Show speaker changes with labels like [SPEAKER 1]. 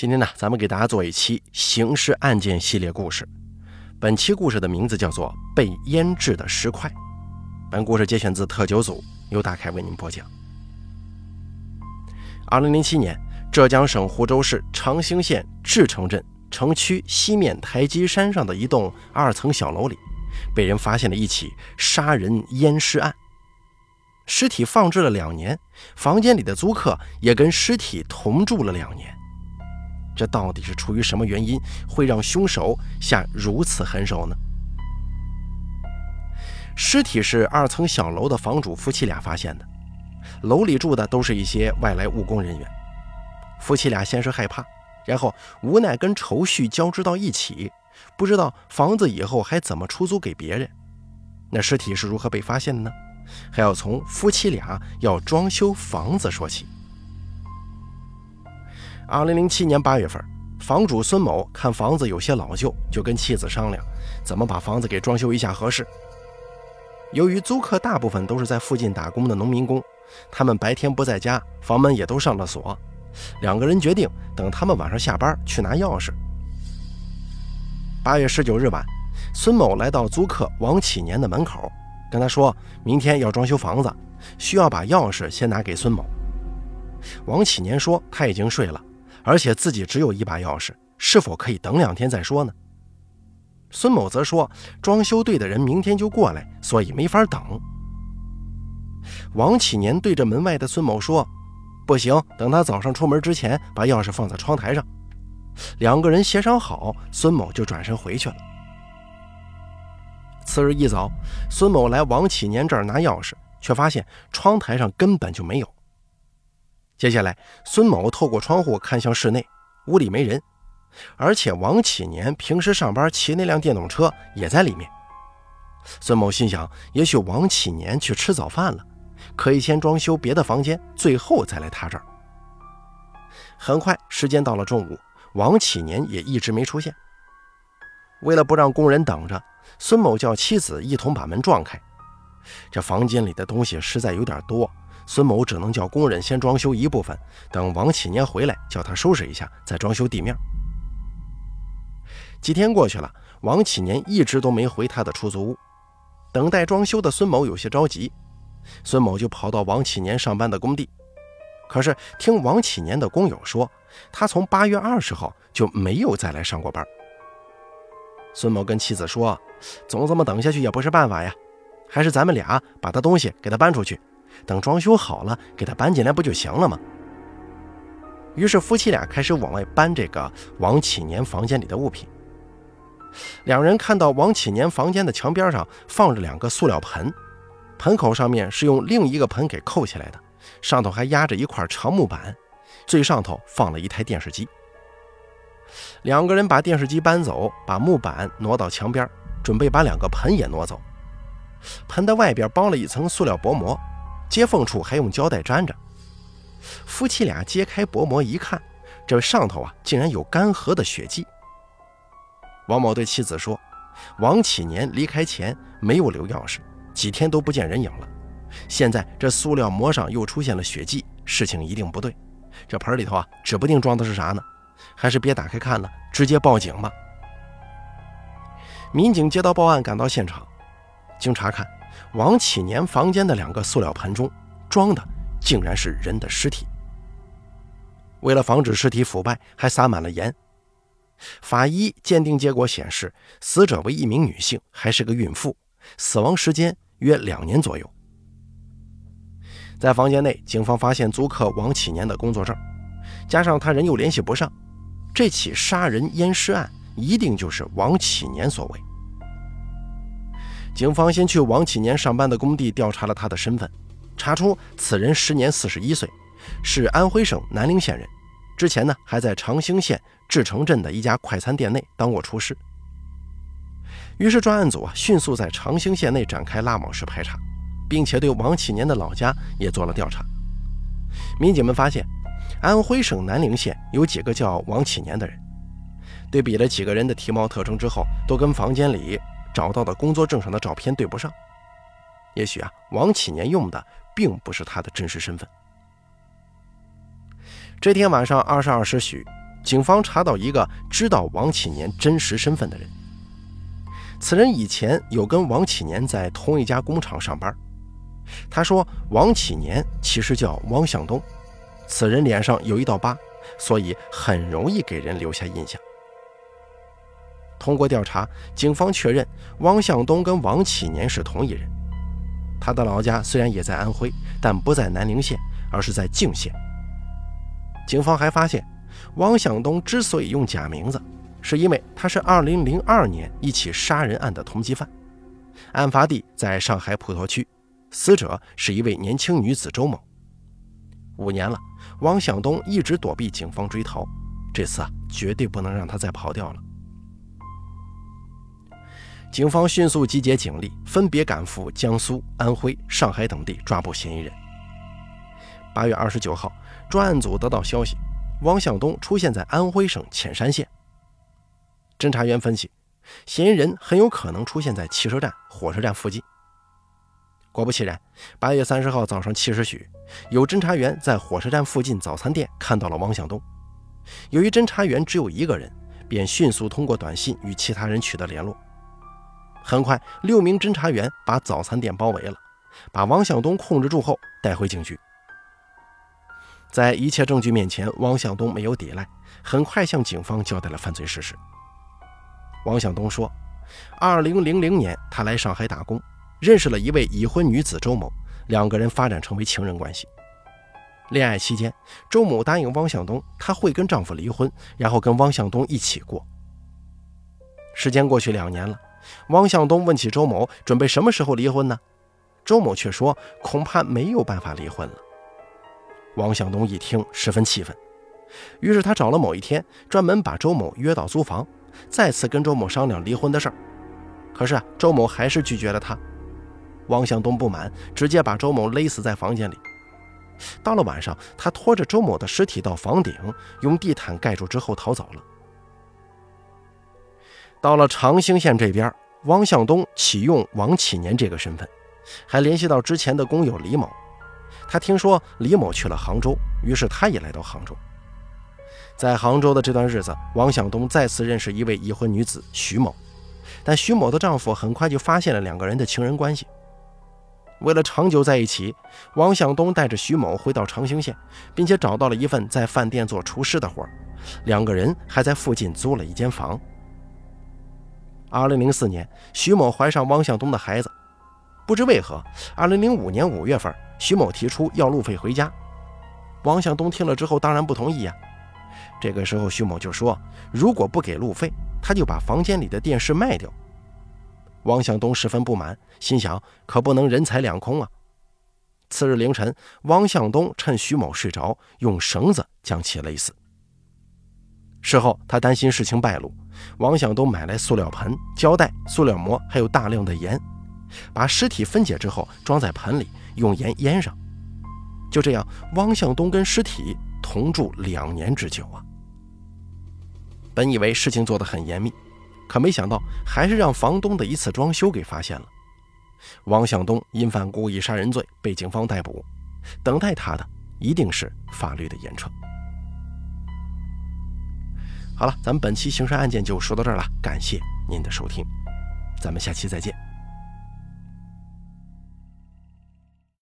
[SPEAKER 1] 今天呢，咱们给大家做一期刑事案件系列故事。本期故事的名字叫做《被腌制的石块》。本故事节选自特九组，由大凯为您播讲。二零零七年，浙江省湖州市长兴县志城镇城区西面台基山上的一栋二层小楼里，被人发现了一起杀人淹尸案。尸体放置了两年，房间里的租客也跟尸体同住了两年。这到底是出于什么原因，会让凶手下如此狠手呢？尸体是二层小楼的房主夫妻俩发现的，楼里住的都是一些外来务工人员。夫妻俩先是害怕，然后无奈跟愁绪交织到一起，不知道房子以后还怎么出租给别人。那尸体是如何被发现的呢？还要从夫妻俩要装修房子说起。二零零七年八月份，房主孙某看房子有些老旧，就跟妻子商量怎么把房子给装修一下合适。由于租客大部分都是在附近打工的农民工，他们白天不在家，房门也都上了锁。两个人决定等他们晚上下班去拿钥匙。八月十九日晚，孙某来到租客王启年的门口，跟他说明天要装修房子，需要把钥匙先拿给孙某。王启年说他已经睡了。而且自己只有一把钥匙，是否可以等两天再说呢？孙某则说，装修队的人明天就过来，所以没法等。王启年对着门外的孙某说：“不行，等他早上出门之前把钥匙放在窗台上。”两个人协商好，孙某就转身回去了。次日一早，孙某来王启年这儿拿钥匙，却发现窗台上根本就没有。接下来，孙某透过窗户看向室内，屋里没人，而且王启年平时上班骑那辆电动车也在里面。孙某心想，也许王启年去吃早饭了，可以先装修别的房间，最后再来他这儿。很快，时间到了中午，王启年也一直没出现。为了不让工人等着，孙某叫妻子一同把门撞开。这房间里的东西实在有点多。孙某只能叫工人先装修一部分，等王启年回来，叫他收拾一下，再装修地面。几天过去了，王启年一直都没回他的出租屋。等待装修的孙某有些着急，孙某就跑到王启年上班的工地。可是听王启年的工友说，他从八月二十号就没有再来上过班。孙某跟妻子说：“总这么等下去也不是办法呀，还是咱们俩把他东西给他搬出去。”等装修好了，给他搬进来不就行了吗？于是夫妻俩开始往外搬这个王启年房间里的物品。两人看到王启年房间的墙边上放着两个塑料盆，盆口上面是用另一个盆给扣起来的，上头还压着一块长木板，最上头放了一台电视机。两个人把电视机搬走，把木板挪到墙边，准备把两个盆也挪走。盆的外边包了一层塑料薄膜。接缝处还用胶带粘着。夫妻俩揭开薄膜一看，这上头啊竟然有干涸的血迹。王某对妻子说：“王启年离开前没有留钥匙，几天都不见人影了。现在这塑料膜上又出现了血迹，事情一定不对。这盆里头啊，指不定装的是啥呢？还是别打开看了，直接报警吧。”民警接到报案，赶到现场，经查看。王启年房间的两个塑料盆中装的竟然是人的尸体。为了防止尸体腐败，还撒满了盐。法医鉴定结果显示，死者为一名女性，还是个孕妇，死亡时间约两年左右。在房间内，警方发现租客王启年的工作证，加上他人又联系不上，这起杀人淹尸案一定就是王启年所为。警方先去王启年上班的工地调查了他的身份，查出此人时年四十一岁，是安徽省南陵县人。之前呢，还在长兴县志城镇的一家快餐店内当过厨师。于是专案组啊，迅速在长兴县内展开拉网式排查，并且对王启年的老家也做了调查。民警们发现，安徽省南陵县有几个叫王启年的人。对比了几个人的体貌特征之后，都跟房间里。找到的工作证上的照片对不上，也许啊，王启年用的并不是他的真实身份。这天晚上二十二时许，警方查到一个知道王启年真实身份的人。此人以前有跟王启年在同一家工厂上班。他说，王启年其实叫汪向东，此人脸上有一道疤，所以很容易给人留下印象。通过调查，警方确认汪向东跟王启年是同一人。他的老家虽然也在安徽，但不在南陵县，而是在泾县。警方还发现，汪向东之所以用假名字，是因为他是2002年一起杀人案的通缉犯，案发地在上海普陀区，死者是一位年轻女子周某。五年了，汪向东一直躲避警方追逃，这次啊，绝对不能让他再跑掉了。警方迅速集结警力，分别赶赴江苏、安徽、上海等地抓捕嫌疑人。八月二十九号，专案组得到消息，汪向东出现在安徽省潜山县。侦查员分析，嫌疑人很有可能出现在汽车站、火车站附近。果不其然，八月三十号早上七时许，有侦查员在火车站附近早餐店看到了汪向东。由于侦查员只有一个人，便迅速通过短信与其他人取得联络。很快，六名侦查员把早餐店包围了，把汪向东控制住后带回警局。在一切证据面前，汪向东没有抵赖，很快向警方交代了犯罪事实。汪向东说，2000年他来上海打工，认识了一位已婚女子周某，两个人发展成为情人关系。恋爱期间，周某答应汪向东，他会跟丈夫离婚，然后跟汪向东一起过。时间过去两年了。汪向东问起周某准备什么时候离婚呢？周某却说恐怕没有办法离婚了。汪向东一听十分气愤，于是他找了某一天，专门把周某约到租房，再次跟周某商量离婚的事儿。可是啊，周某还是拒绝了他。汪向东不满，直接把周某勒死在房间里。到了晚上，他拖着周某的尸体到房顶，用地毯盖住之后逃走了。到了长兴县这边，汪向东启用王启年这个身份，还联系到之前的工友李某。他听说李某去了杭州，于是他也来到杭州。在杭州的这段日子，汪向东再次认识一位已婚女子徐某，但徐某的丈夫很快就发现了两个人的情人关系。为了长久在一起，汪向东带着徐某回到长兴县，并且找到了一份在饭店做厨师的活两个人还在附近租了一间房。二零零四年，徐某怀上汪向东的孩子，不知为何，二零零五年五月份，徐某提出要路费回家。汪向东听了之后，当然不同意呀。这个时候，徐某就说，如果不给路费，他就把房间里的电视卖掉。汪向东十分不满，心想可不能人财两空啊。次日凌晨，汪向东趁徐某睡着，用绳子将其勒死。事后，他担心事情败露，王向东买来塑料盆、胶带、塑料膜，还有大量的盐，把尸体分解之后装在盆里，用盐腌上。就这样，汪向东跟尸体同住两年之久啊。本以为事情做得很严密，可没想到还是让房东的一次装修给发现了。汪向东因犯故意杀人罪被警方逮捕，等待他的一定是法律的严惩。好了，咱们本期刑事案件就说到这儿了，感谢您的收听，咱们下期再见。